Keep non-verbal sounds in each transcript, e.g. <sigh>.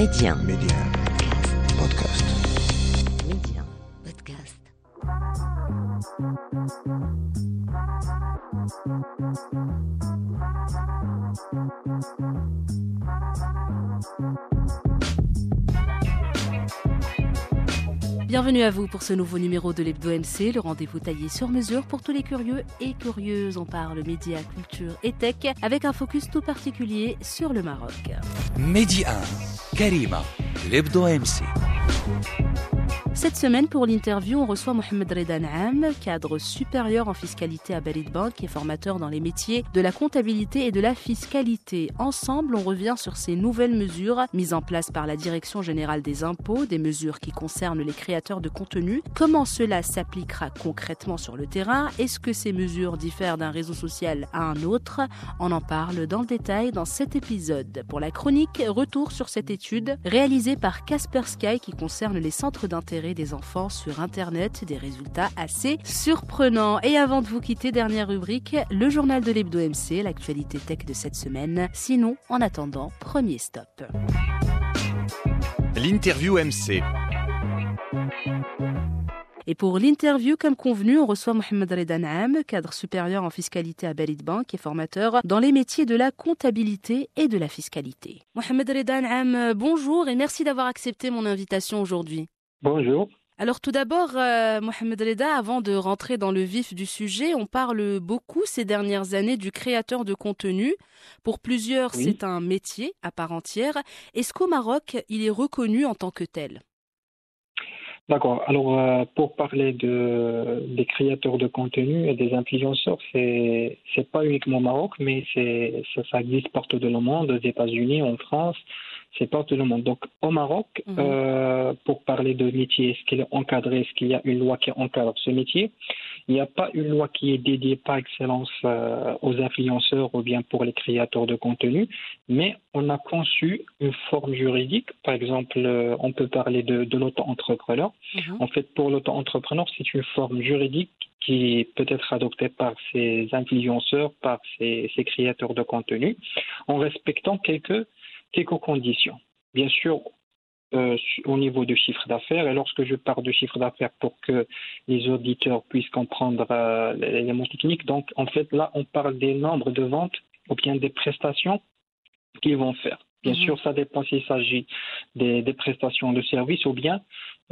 Média. Média. Podcast. Média. Podcast. Bienvenue à vous pour ce nouveau numéro de l'Hebdo MC, le rendez-vous taillé sur mesure pour tous les curieux et curieuses. On parle médias, culture et tech avec un focus tout particulier sur le Maroc. Média Karima, l'Hebdo MC. Cette semaine, pour l'interview, on reçoit Mohamed Reda Naam, cadre supérieur en fiscalité à Barid Bank et formateur dans les métiers de la comptabilité et de la fiscalité. Ensemble, on revient sur ces nouvelles mesures mises en place par la Direction générale des impôts, des mesures qui concernent les créateurs de contenu. Comment cela s'appliquera concrètement sur le terrain? Est-ce que ces mesures diffèrent d'un réseau social à un autre? On en parle dans le détail dans cet épisode. Pour la chronique, retour sur cette étude réalisée par Kaspersky qui concerne les centres d'intérêt des enfants sur Internet, des résultats assez surprenants. Et avant de vous quitter, dernière rubrique, le journal de l'Hebdo MC, l'actualité tech de cette semaine. Sinon, en attendant, premier stop. L'interview MC. Et pour l'interview, comme convenu, on reçoit Mohamed Reda Naam, cadre supérieur en fiscalité à Barid Bank et formateur dans les métiers de la comptabilité et de la fiscalité. Mohamed Reda Naam, bonjour et merci d'avoir accepté mon invitation aujourd'hui. Bonjour. Alors tout d'abord, euh, Mohamed Reda, avant de rentrer dans le vif du sujet, on parle beaucoup ces dernières années du créateur de contenu. Pour plusieurs, Oui. c'est un métier à part entière. Est-ce qu'au Maroc, il est reconnu en tant que tel? D'accord. Alors, euh, pour parler de, des créateurs de contenu et des influenceurs, c'est c'est pas uniquement au Maroc, mais c'est ça, ça existe partout dans le monde, aux États-Unis, en France, c'est partout le monde. Donc, au Maroc, Mhm. euh, pour parler de métier, est-ce qu'il est encadré, est-ce qu'il y a une loi qui encadre ce métier? Il n'y a pas une loi qui est dédiée par excellence euh, aux influenceurs ou bien pour les créateurs de contenu, mais on a conçu une forme juridique. Par exemple, euh, on peut parler de, de l'auto-entrepreneur. Mhm. En fait, pour l'auto-entrepreneur, c'est une forme juridique qui peut être adoptée par ces influenceurs, par ces, ces créateurs de contenu, en respectant quelques, quelques conditions. Bien sûr, euh, au niveau du chiffre d'affaires, et lorsque je parle de chiffre d'affaires pour que les auditeurs puissent comprendre euh, l'élément technique, donc en fait là, on parle des nombres de ventes ou bien des prestations qu'ils vont faire. Bien Mhm. sûr, ça dépend s'il s'agit des, des prestations de services ou bien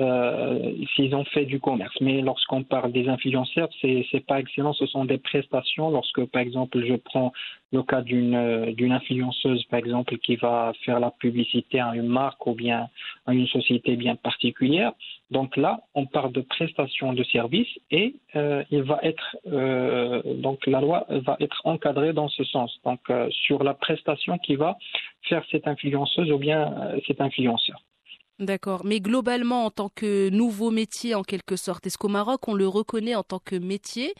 euh, s'ils ont fait du commerce. Mais lorsqu'on parle des influenceurs, c'est c'est pas excellent, ce sont des prestations. Lorsque, par exemple, je prends le cas d'une influenceuse, par exemple, qui va faire la publicité à une marque ou bien à une société bien particulière. Donc là, on parle de prestations de services et euh, il va être euh, donc la loi va être encadrée dans ce sens. Donc euh, sur la prestation qui va faire cette influenceuse ou bien cet influenceur. D'accord. Mais globalement, en tant que nouveau métier, en quelque sorte, est-ce qu'au Maroc, on le reconnaît en tant que métier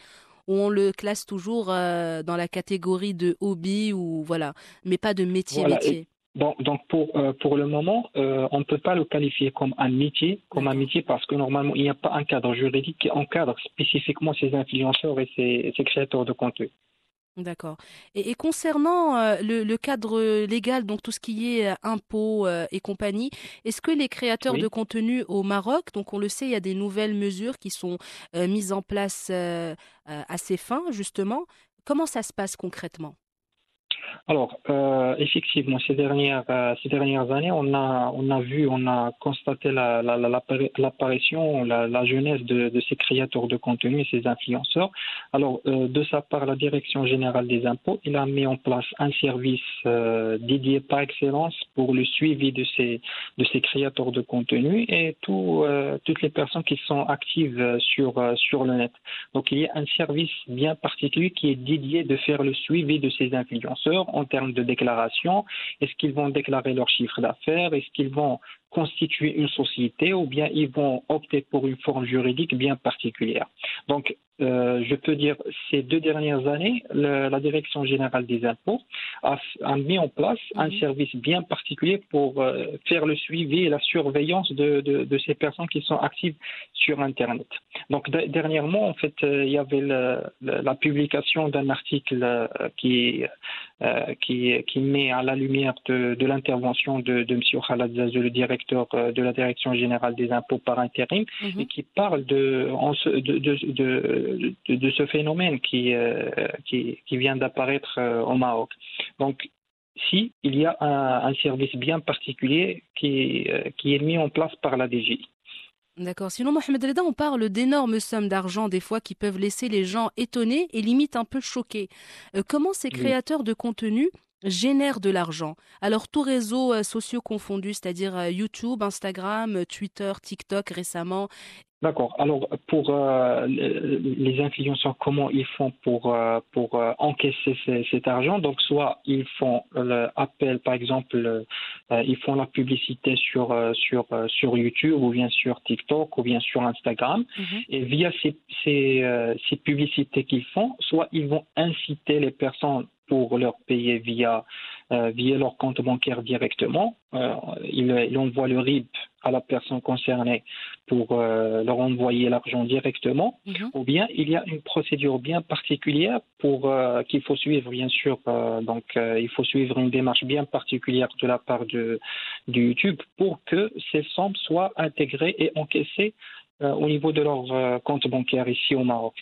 ou on le classe toujours euh, dans la catégorie de hobby ou voilà, mais pas de métier-métier Donc, donc pour, euh, pour le moment, euh, on ne peut pas le qualifier comme un métier, comme un métier parce que normalement, il n'y a pas un cadre juridique qui encadre spécifiquement ces influenceurs et ces, ces créateurs de contenu. D'accord. Et, et concernant euh, le, le cadre légal, donc tout ce qui est euh, impôts euh, et compagnie, est-ce que les créateurs Oui. de contenu au Maroc, donc on le sait, il y a des nouvelles mesures qui sont mises en place à ces fins, justement. Comment ça se passe concrètement? Alors, euh, effectivement, ces dernières, euh, ces dernières années, on a, on a vu, on a constaté la- la- la- l'appari- l'apparition, la, la jeunesse de, ces créateurs de contenu et ces influenceurs. Alors, euh, de sa part, la Direction générale des impôts, il a mis en place un service dédié par excellence pour le suivi de ces, de ces créateurs de contenu et tout, toutes les personnes qui sont actives sur, sur le net. Donc, il y a un service bien particulier qui est dédié de faire le suivi de ces influenceurs en termes de déclaration. Est-ce qu'ils vont déclarer leur chiffre d'affaires? Est-ce qu'ils vont constituer une société ou bien ils vont opter pour une forme juridique bien particulière. Donc, euh, je peux dire, ces deux dernières années, le, la Direction générale des impôts a, a mis en place un Mhm. service bien particulier pour euh, faire le suivi et la surveillance de, de, de ces personnes qui sont actives sur Internet. Donc, de- dernièrement, en fait, euh, il y avait le- le- la publication d'un article qui, qui, qui met à la lumière de, de l'intervention de, de M. Khalad Zazou, le directeur euh, de la Direction générale des impôts par intérim, Mhm. et qui parle de, ce- de, de, de, de- de ce phénomène qui, euh, qui, qui vient d'apparaître euh, au Maroc. Donc, si il y a un, un service bien particulier qui, euh, qui est mis en place par la DGI. D'accord. Sinon, Mohamed Reda, on parle d'énormes sommes d'argent, des fois, qui peuvent laisser les gens étonnés et limite un peu choqués. Euh, comment ces créateurs de contenu génèrent de l'argent Alors, tous réseaux euh, sociaux confondus, c'est-à-dire euh, YouTube, Instagram, euh, Twitter, TikTok récemment. D'accord. Alors, pour euh, les influenceurs, comment ils font pour, euh, pour euh, encaisser ces- cet argent? Donc, soit ils font l'appel, par exemple, euh, ils font la publicité sur, euh, sur, euh, sur YouTube ou bien sur TikTok ou bien sur Instagram. Mhm. Et via ces, ces, euh, ces publicités qu'ils font, soit ils vont inciter les personnes pour leur payer via, euh, via leur compte bancaire directement. Euh, ils, ils envoient le RIB à la personne concernée pour euh, leur envoyer l'argent directement. Mhm. Ou bien il y a une procédure bien particulière pour euh, qu'il faut suivre, bien sûr. euh, donc euh, il faut suivre une démarche bien particulière de la part de, du YouTube pour que ces sommes soient intégrées et encaissées euh, au niveau de leur euh, compte bancaire ici au Maroc.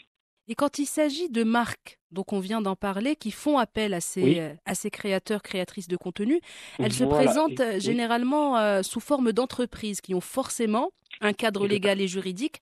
Et quand il s'agit de marques, donc on vient d'en parler, qui font appel à ces, Oui. euh, à ces créateurs, créatrices de contenu, elles se présentent euh, généralement euh, sous forme d'entreprises qui ont forcément un cadre légal et juridique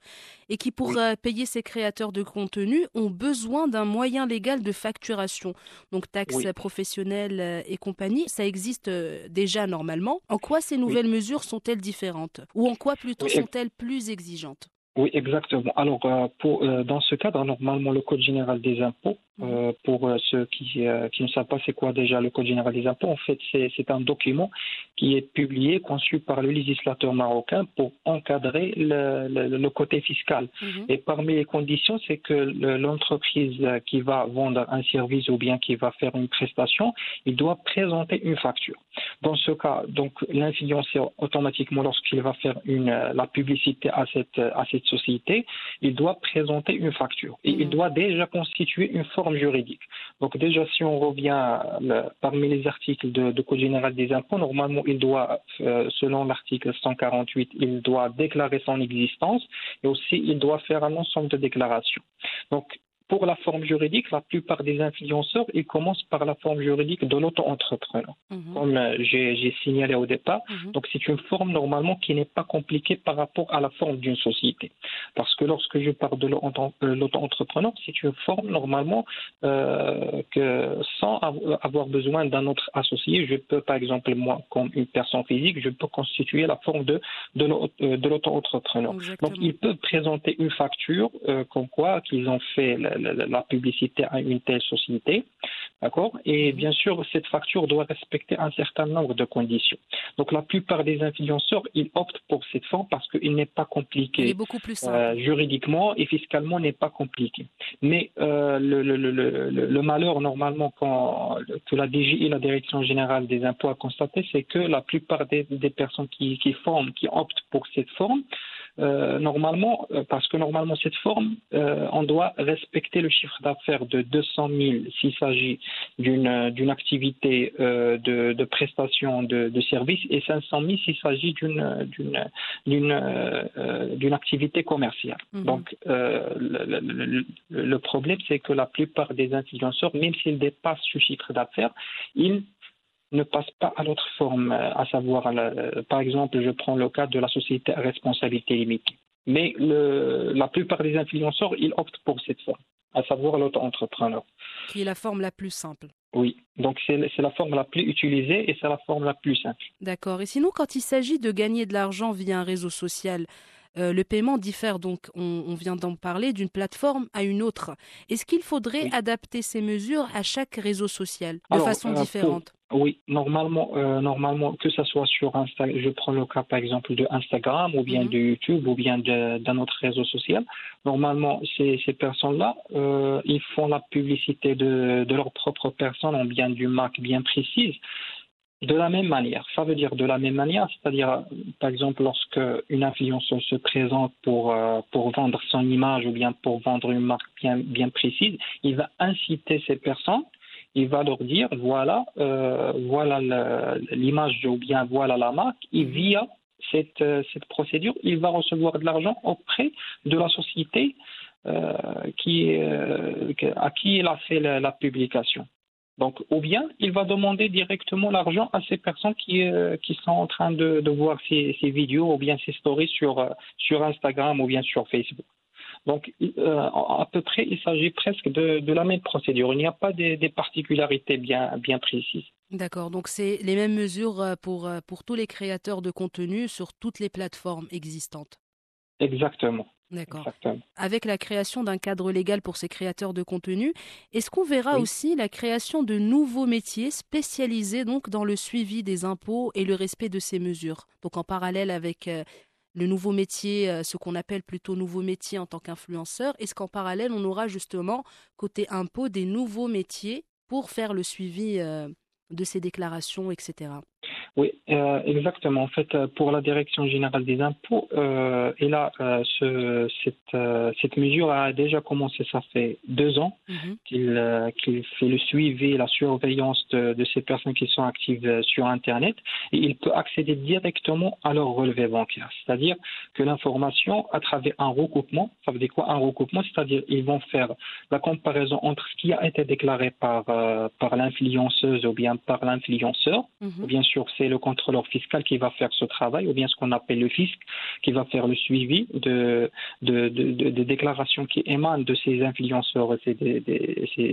et qui, pour Oui. euh, payer ces créateurs de contenu, ont besoin d'un moyen légal de facturation. Donc taxes Oui. professionnelles et compagnie, ça existe déjà normalement. En quoi ces nouvelles mesures sont-elles différentes? Ou en quoi plutôt sont-elles plus exigeantes? Oui, exactement. Alors, euh, pour, euh, dans ce cadre, normalement, le Code général des impôts, euh, pour euh, ceux qui, euh, qui ne savent pas c'est quoi déjà le Code général des impôts, en fait, c'est un document qui est publié, conçu par le législateur marocain pour encadrer le, le, le côté fiscal. Mhm. Et parmi les conditions, c'est que le- l'entreprise qui va vendre un service ou bien qui va faire une prestation, il doit présenter une facture. Dans ce cas, donc l'influenceur automatiquement, lorsqu'il va faire une, la publicité à cette, à cette société, il doit présenter une facture. Et Mhm. il doit déjà constituer une forme juridique. Donc déjà, si on revient parmi les articles de, de Code général des impôts, normalement, il doit, euh, selon l'article 148, il doit déclarer son existence et aussi il doit faire un ensemble de déclarations. Donc, pour la forme juridique, la plupart des influenceurs, ils commencent par la forme juridique de l'auto-entrepreneur, Mhm. comme euh, j'ai signalé au départ. Mhm. Donc, c'est une forme normalement qui n'est pas compliquée par rapport à la forme d'une société. Parce que lorsque je parle de euh, l'auto-entrepreneur, c'est une forme normalement euh, que sans av- avoir besoin d'un autre associé, je peux, par exemple, moi, comme une personne physique, je peux constituer la forme de, de l'au- de l'auto-entrepreneur. Donc, ils peuvent présenter une facture euh, comme quoi qu'ils ont fait la, publicité à une telle société, d'accord? Et Mhm. bien sûr, cette facture doit respecter un certain nombre de conditions. Donc, la plupart des influenceurs, ils optent pour cette forme parce qu'il n'est pas Il est compliqué. beaucoup plus simple. Euh, juridiquement et fiscalement n'est pas compliqué. Mais euh, le, le- le- le- le- le malheur normalement quand, que la DGI, la Direction générale des impôts, a constaté, c'est que la plupart des, des personnes qui, qui forment, qui optent pour cette forme, euh, normalement, euh, parce que normalement cette forme, euh, on doit respecter le chiffre d'affaires de 200 000 s'il s'agit d'une d'une activité euh, de, de prestation de, de services et 500 000 s'il s'agit d'une d'une d'une euh, euh, d'une activité commerciale. Mhm. Donc euh, le, le- le- le problème c'est que la plupart des influenceurs, même s'ils dépassent ce chiffre d'affaires, ils ne passent pas à l'autre forme, euh, à savoir, la- par exemple, je prends le cas de la société à responsabilité limitée. Mais le- la plupart des influenceurs, ils optent pour cette forme, à savoir l'auto-entrepreneur. qui est la forme la plus simple. Oui, donc c'est c'est la forme la plus utilisée et c'est la forme la plus simple. D'accord. Et sinon, quand il s'agit de gagner de l'argent via un réseau social, euh, le paiement diffère donc, on, vient d'en parler, d'une plateforme à une autre. Est-ce qu'il faudrait adapter ces mesures à chaque réseau social de façon différente? Oui, normalement, normalement, que ce soit sur Instagram, je prends le cas par exemple de Instagram ou bien mhm. de YouTube ou bien d'un autre réseau social. Normalement, ces, ces personnes-là, ils font la publicité de, de leur propre personne ou bien d'une marque bien précise. De la même manière, ça veut dire de la même manière, c'est-à-dire, par exemple, lorsque une influenceuse se présente pour, euh, pour vendre son image ou bien pour vendre une marque bien, bien précise, il va inciter ces personnes, il va leur dire, voilà, euh, voilà l'image ou bien voilà la marque, et via cette, euh, cette procédure, il va recevoir de l'argent auprès de la société qui, à qui il a fait la publication. Donc, ou bien il va demander directement l'argent à ces personnes qui, euh, qui sont en train de, de voir ces, ces, vidéos ou bien ces stories sur, euh, sur Instagram ou bien sur Facebook. Donc, euh, à peu près, il s'agit presque de, de, la même procédure. Il n'y a pas des, des particularités bien, bien précises. D'accord, donc c'est les mêmes mesures pour, pour tous les créateurs de contenu sur toutes les plateformes existantes. Exactement. D'accord. Avec la création d'un cadre légal pour ces créateurs de contenu, est-ce qu'on verra aussi la création de nouveaux métiers spécialisés donc dans le suivi des impôts et le respect de ces mesures? Donc en parallèle avec euh, le nouveau métier, euh, ce qu'on appelle plutôt nouveau métier en tant qu'influenceur, est-ce qu'en parallèle on aura justement côté impôts des nouveaux métiers pour faire le suivi euh, de ces déclarations, etc. Oui, euh, exactement. En fait, euh, pour la Direction générale des impôts, euh, et là, euh, ce, cette, cette, mesure a déjà commencé, ça fait deux ans mhm. qu'il qu'il fait le suivi et la surveillance de, de, ces personnes qui sont actives sur Internet. Et il peut accéder directement à leur relevé bancaire. C'est-à-dire que l'information, à travers un recoupement, ça veut dire quoi un recoupement? C'est-à-dire ils vont faire la comparaison entre ce qui a été déclaré par, par l'influenceuse ou bien par l'influenceur, mhm. bien sûr c'est le contrôleur fiscal qui va faire ce travail, ou bien ce qu'on appelle le fisc, qui va faire le suivi de, de, déclarations qui émanent de ces influenceurs et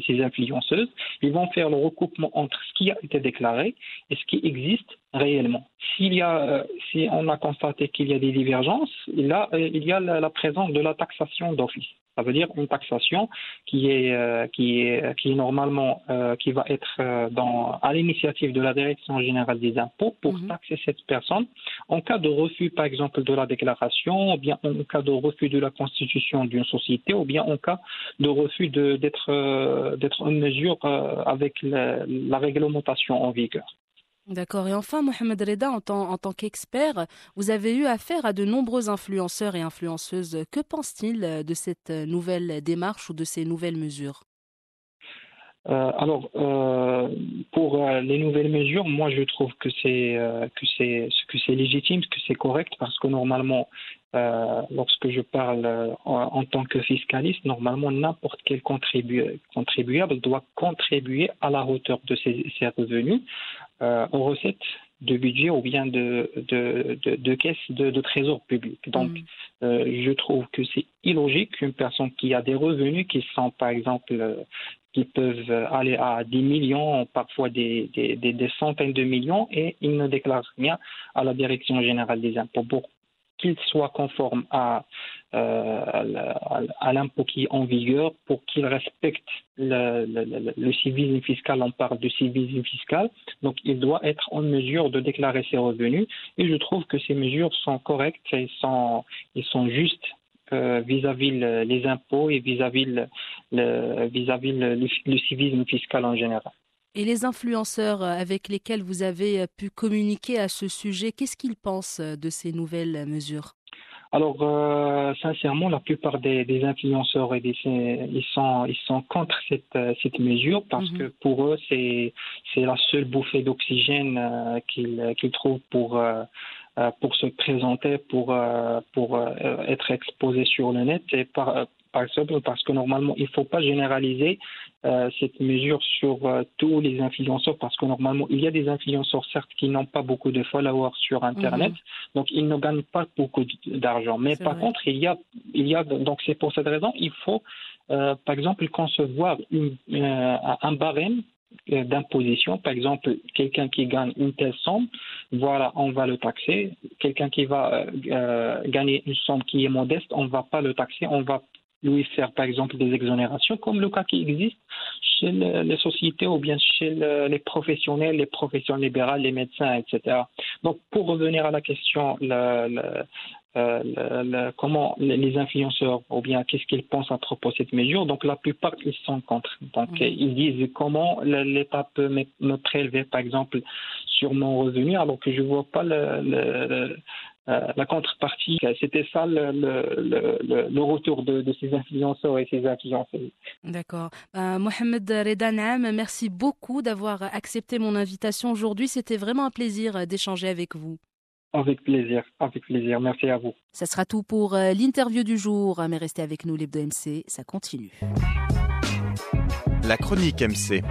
ces, influenceuses. Ils vont faire le recoupement entre ce qui a été déclaré et ce qui existe réellement. S'il y a, euh, si on a constaté qu'il y a des divergences, y a, il y a la présence de la taxation d'office. Ça veut dire une taxation qui est, euh, qui est, qui est normalement, euh, qui va être euh, dans, à l'initiative de la Direction générale des impôts pour mhm. taxer cette personne en cas de refus, par exemple, de la déclaration, ou bien en cas de refus de la constitution d'une société, ou bien en cas de refus d'être d'être en mesure avec la, la réglementation en vigueur. D'accord. Et enfin, Mohamed Reda, en tant, qu'expert, vous avez eu affaire à de nombreux influenceurs et influenceuses. Que pensent-ils de cette nouvelle démarche ou de ces nouvelles mesures? Euh, alors, euh, pour euh, les nouvelles mesures, moi je trouve que c'est euh, que c'est que c'est légitime, que c'est correct, parce que normalement, euh, lorsque je parle en, tant que fiscaliste, normalement n'importe quel contribu contribuable doit contribuer à la hauteur de ses revenus aux recettes de budget ou bien de, de, de, de caisse de, de, trésor public. Donc, mm. euh, je trouve que c'est illogique qu'une personne qui a des revenus qui sont, par exemple, euh, qui peuvent aller à des millions, parfois des, des, des, centaines de millions, et il ne déclare rien à la Direction générale des impôts. Pour qu'il soit conforme à, euh, à l'impôt qui est en vigueur, pour qu'il respecte le, civisme fiscal, on parle de civisme fiscal, donc il doit être en mesure de déclarer ses revenus, et je trouve que ces mesures sont correctes et sont, justes euh, vis-à-vis les impôts et vis-à-vis vis-à-vis le, civisme fiscal en général. Et les influenceurs avec lesquels vous avez pu communiquer à ce sujet, qu'est-ce qu'ils pensent de ces nouvelles mesures? Alors, euh, sincèrement, la plupart des, des influenceurs et des, ils sont ils sont contre cette cette mesure parce mhm. que pour eux c'est c'est la seule bouffée d'oxygène euh, qu'ils qu'ils trouvent pour euh, euh, pour se présenter, pour, euh, pour euh, être exposé sur le net. Et par, par exemple, parce que normalement, il ne faut pas généraliser euh, cette mesure sur euh, tous les influenceurs, parce que normalement, il y a des influenceurs, certes, qui n'ont pas beaucoup de followers sur Internet, mmh. donc ils ne gagnent pas beaucoup d'argent. Mais par vrai. contre, il y a, il y a, donc c'est pour cette raison, il faut, euh, par exemple, concevoir une, un barème d'imposition. Par exemple, quelqu'un qui gagne une telle somme, voilà, on va le taxer. Quelqu'un qui va euh, gagner une somme qui est modeste, on ne va pas le taxer, on va lui faire par exemple des exonérations, comme le cas qui existe chez les sociétés ou bien chez les professionnels, les professions libérales, les médecins, etc. Donc pour revenir à la question, le, euh, comment les influenceurs ou bien qu'est-ce qu'ils pensent à propos de cette mesure. Donc la plupart ils sont contre. Donc ils disent comment l'État peut me, prélever par exemple sur mon revenu alors que je vois pas le, la contrepartie. C'était ça le, le, retour de, ces influenceurs et ces influenceuses. D'accord. Euh, Mohamed Redanam, merci beaucoup d'avoir accepté mon invitation aujourd'hui. C'était vraiment un plaisir d'échanger avec vous. Avec plaisir, avec plaisir. Merci à vous. Ça sera tout pour euh, l'interview du jour, mais restez avec nous, l'Hebdo MC, ça continue. La chronique MC.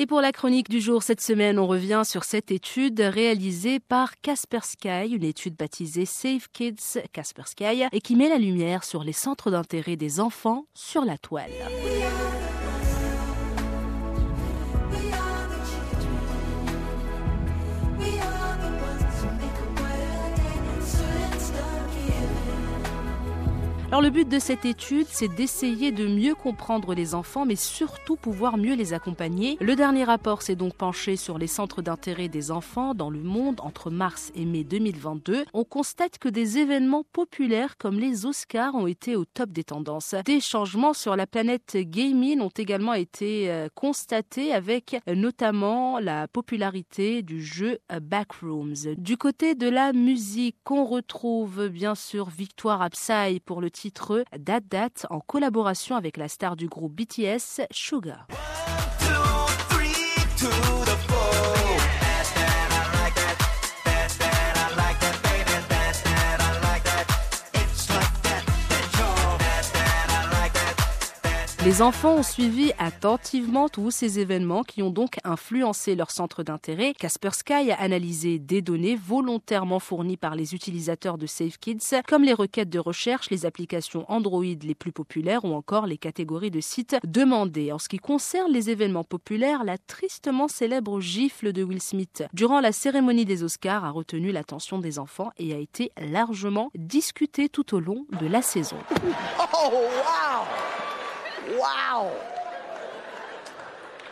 Et pour la chronique du jour cette semaine, on revient sur cette étude réalisée par Kaspersky, une étude baptisée Safe Kids Kaspersky, et qui met la lumière sur les centres d'intérêt des enfants sur la toile. Alors le but de cette étude, c'est d'essayer de mieux comprendre les enfants, mais surtout pouvoir mieux les accompagner. Le dernier rapport s'est donc penché sur les centres d'intérêt des enfants dans le monde entre mars et mai 2022. On constate que des événements populaires comme les Oscars ont été au top des tendances. Des changements sur la planète gaming ont également été euh, constatés avec notamment la popularité du jeu Backrooms. Du côté de la musique, on retrouve bien sûr Victoire Absai pour le titre Date Date en collaboration avec la star du groupe BTS, Suga. Les enfants ont suivi attentivement tous ces événements qui ont donc influencé leur centre d'intérêt. Kaspersky a analysé des données volontairement fournies par les utilisateurs de SafeKids, comme les requêtes de recherche, les applications Android les plus populaires ou encore les catégories de sites demandés. En ce qui concerne les événements populaires, la tristement célèbre gifle de Will Smith durant la cérémonie des Oscars a retenu l'attention des enfants et a été largement discutée tout au long de la saison. <laughs> Oh, wow Wow.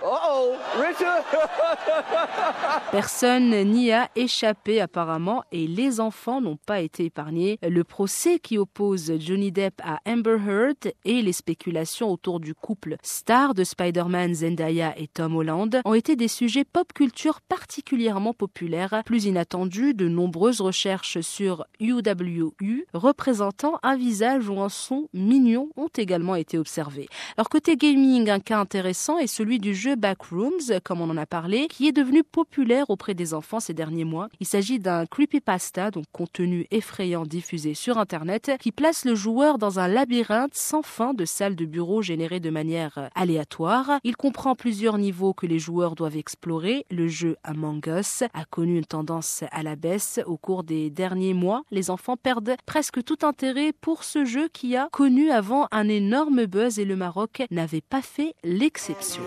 <laughs> Personne n'y a échappé apparemment et les enfants n'ont pas été épargnés. Le procès qui oppose Johnny Depp à Amber Heard et les spéculations autour du couple star de Spider-Man Zendaya et Tom Holland ont été des sujets pop culture particulièrement populaires. Plus inattendu, de nombreuses recherches sur UWU représentant un visage ou un son mignon ont également été observées. Alors côté gaming, un cas intéressant est celui du jeu Backrooms, comme on en a parlé, qui est devenu populaire auprès des enfants ces derniers mois. Il s'agit d'un creepypasta, donc contenu effrayant diffusé sur Internet, qui place le joueur dans un labyrinthe sans fin de salles de bureau générées de manière aléatoire. Il comprend plusieurs niveaux que les joueurs doivent explorer. Le jeu Among Us a connu une tendance à la baisse au cours des derniers mois. Les enfants perdent presque tout intérêt pour ce jeu qui a connu avant un énorme buzz et le Maroc n'avait pas fait l'exception.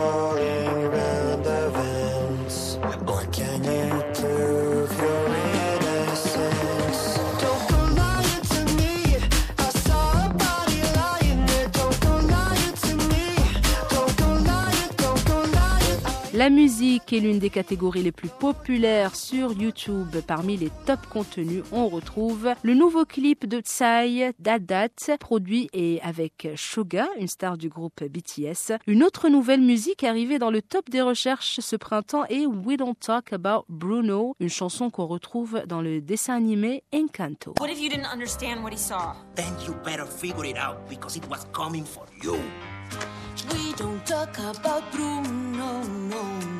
Crawling around the vents. What can you La musique est l'une des catégories les plus populaires sur YouTube. Parmi les top contenus, on retrouve le nouveau clip de Tsai, Dadat, produit et avec Suga, une star du groupe BTS. Une autre nouvelle musique arrivée dans le top des recherches ce printemps est We Don't Talk About Bruno, une chanson qu'on retrouve dans le dessin animé Encanto. What if you didn't understand what he saw? Then you better figure it out because it was coming for you. We don't talk about Bruno, no, no.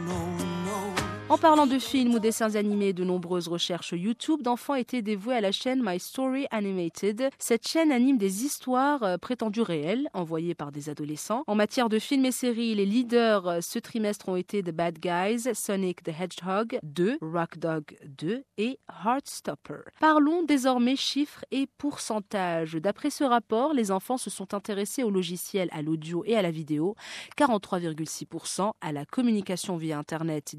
En parlant de films ou dessins animés, de nombreuses recherches YouTube d'enfants étaient dévouées à la chaîne My Story Animated. Cette chaîne anime des histoires euh, prétendues réelles, envoyées par des adolescents. En matière de films et séries, les leaders euh, ce trimestre ont été The Bad Guys, Sonic the Hedgehog 2, Rock Dog 2 et Heartstopper. Parlons désormais chiffres et pourcentages. D'après ce rapport, les enfants se sont intéressés au logiciel, à l'audio et à la vidéo, 43,6%, à la communication via Internet,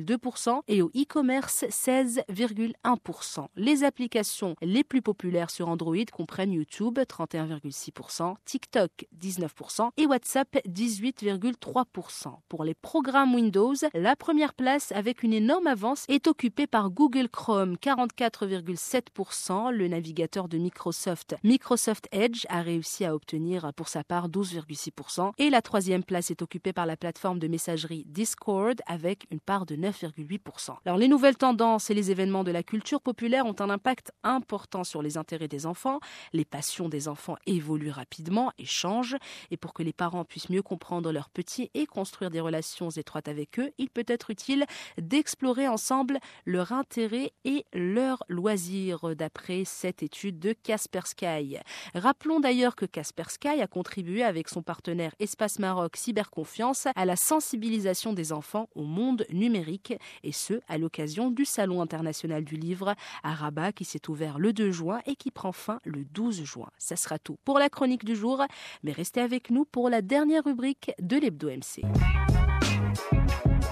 17,2% et au e-commerce, 16,1%. Les applications les plus populaires sur Android comprennent YouTube, 31,6%, TikTok, 19% et WhatsApp, 18,3%. Pour les programmes Windows, la première place avec une énorme avance est occupée par Google Chrome, 44,7%. Le navigateur de Microsoft, Microsoft Edge, a réussi à obtenir pour sa part 12,6%. Et la troisième place est occupée par la plateforme de messagerie Discord avec une part de 9,8%. Alors les nouvelles tendances et les événements de la culture populaire ont un impact important sur les intérêts des enfants. Les passions des enfants évoluent rapidement et changent. Et pour que les parents puissent mieux comprendre leurs petits et construire des relations étroites avec eux, il peut être utile d'explorer ensemble leur intérêt et leurs loisirs, d'après cette étude de Kaspersky. Rappelons d'ailleurs que Kaspersky a contribué avec son partenaire Espace Maroc Cyberconfiance à la sensibilisation des enfants au monde numérique, et ce, à l'occasion du Salon international du livre à Rabat qui s'est ouvert le 2 juin et qui prend fin le 12 juin. Ça sera tout pour la chronique du jour, mais restez avec nous pour la dernière rubrique de l'Hebdo MC.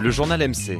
Le journal MC.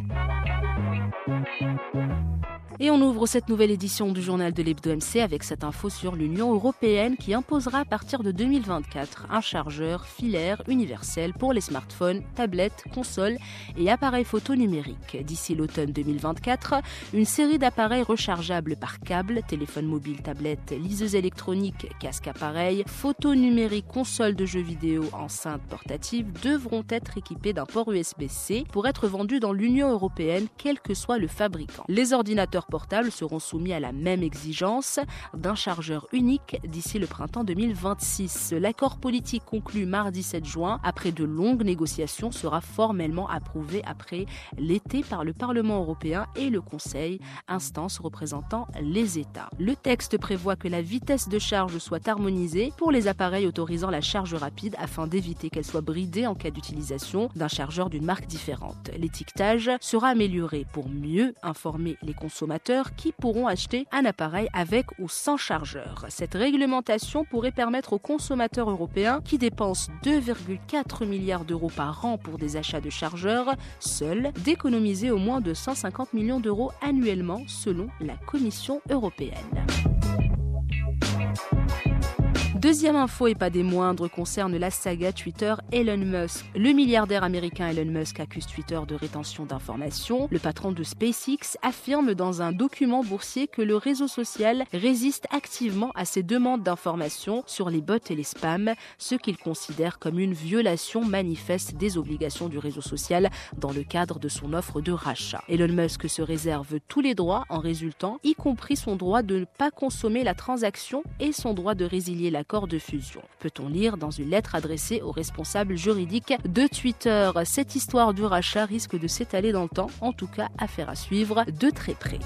Et on ouvre cette nouvelle édition du journal de l'Hebdo MC avec cette info sur l'Union européenne qui imposera à partir de 2024 un chargeur filaire universel pour les smartphones, tablettes, consoles et appareils photo numériques. D'ici l'automne 2024, une série d'appareils rechargeables par câble, téléphone mobile, tablette, liseuse électronique, casque appareil, photo numérique, console de jeux vidéo, enceinte portative devront être équipés d'un port USB-C pour être vendus dans l'Union européenne, quel que soit le fabricant. Les ordinateurs portables seront soumis à la même exigence d'un chargeur unique d'ici le printemps 2026. L'accord politique conclu mardi 7 juin, après de longues négociations, sera formellement approuvé après l'été par le Parlement européen et le Conseil, instance représentant les États. Le texte prévoit que la vitesse de charge soit harmonisée pour les appareils autorisant la charge rapide afin d'éviter qu'elle soit bridée en cas d'utilisation d'un chargeur d'une marque différente. L'étiquetage sera amélioré pour mieux informer les consommateurs qui pourront acheter un appareil avec ou sans chargeur. Cette réglementation pourrait permettre aux consommateurs européens qui dépensent 2,4 milliards d'euros par an pour des achats de chargeurs seuls d'économiser au moins de 150 millions d'euros annuellement selon la Commission européenne. Deuxième info et pas des moindres concerne la saga Twitter Elon Musk. Le milliardaire américain Elon Musk accuse Twitter de rétention d'informations. Le patron de SpaceX affirme dans un document boursier que le réseau social résiste activement à ses demandes d'informations sur les bots et les spams, ce qu'il considère comme une violation manifeste des obligations du réseau social dans le cadre de son offre de rachat. Elon Musk se réserve tous les droits en résultant, y compris son droit de ne pas consommer la transaction et son droit de résilier la de fusion. Peut-on lire dans une lettre adressée aux responsables juridiques de Twitter? Cette histoire du rachat risque de s'étaler dans le temps, en tout cas affaire à suivre de très près.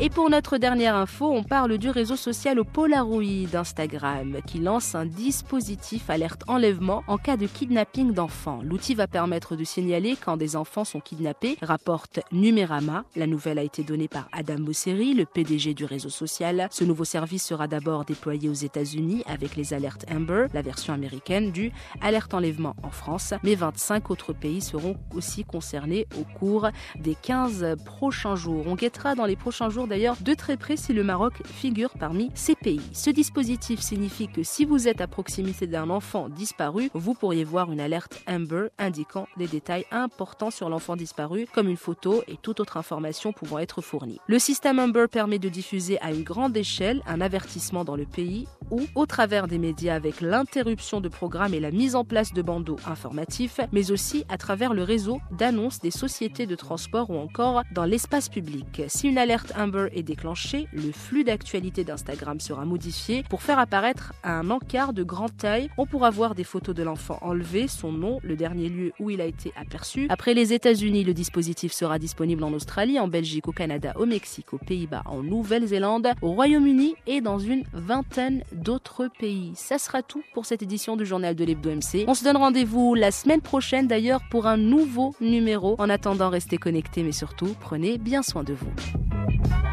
Et pour notre dernière info, on parle du réseau social au Polaroid d'Instagram qui lance un dispositif alerte enlèvement en cas de kidnapping d'enfants. L'outil va permettre de signaler quand des enfants sont kidnappés, rapporte Numérama. La nouvelle a été donnée par Adam Mosseri, le PDG du réseau social. Ce nouveau service sera d'abord déployé aux États-Unis avec les alertes Amber, la version américaine du alerte enlèvement en France, mais 25 autres pays seront aussi concernés au cours des 15 prochains jours. On guettera dans les prochains jours d'ailleurs de très près si le Maroc figure parmi ces pays. Ce dispositif signifie que si vous êtes à proximité d'un enfant disparu, vous pourriez voir une alerte Amber indiquant des détails importants sur l'enfant disparu, comme une photo et toute autre information pouvant être fournie. Le système Amber permet de diffuser à une grande échelle un avertissement dans le pays ou au travers des médias avec l'interruption de programmes et la mise en place de bandeaux informatifs, mais aussi à travers le réseau d'annonces des sociétés de transport ou encore dans l'espace public. Si une alerte Amber Est déclenché, le flux d'actualité d'Instagram sera modifié pour faire apparaître un encart de grande taille. On pourra voir des photos de l'enfant enlevé, son nom, le dernier lieu où il a été aperçu. Après les États-Unis, le dispositif sera disponible en Australie, en Belgique, au Canada, au Mexique, aux Pays-Bas, en Nouvelle-Zélande, au Royaume-Uni et dans une vingtaine d'autres pays. Ça sera tout pour cette édition du journal de l'Hebdo MC. On se donne rendez-vous la semaine prochaine d'ailleurs pour un nouveau numéro. En attendant, restez connectés mais surtout, prenez bien soin de vous.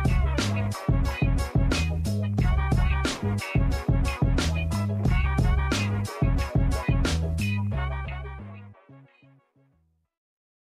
Yeah.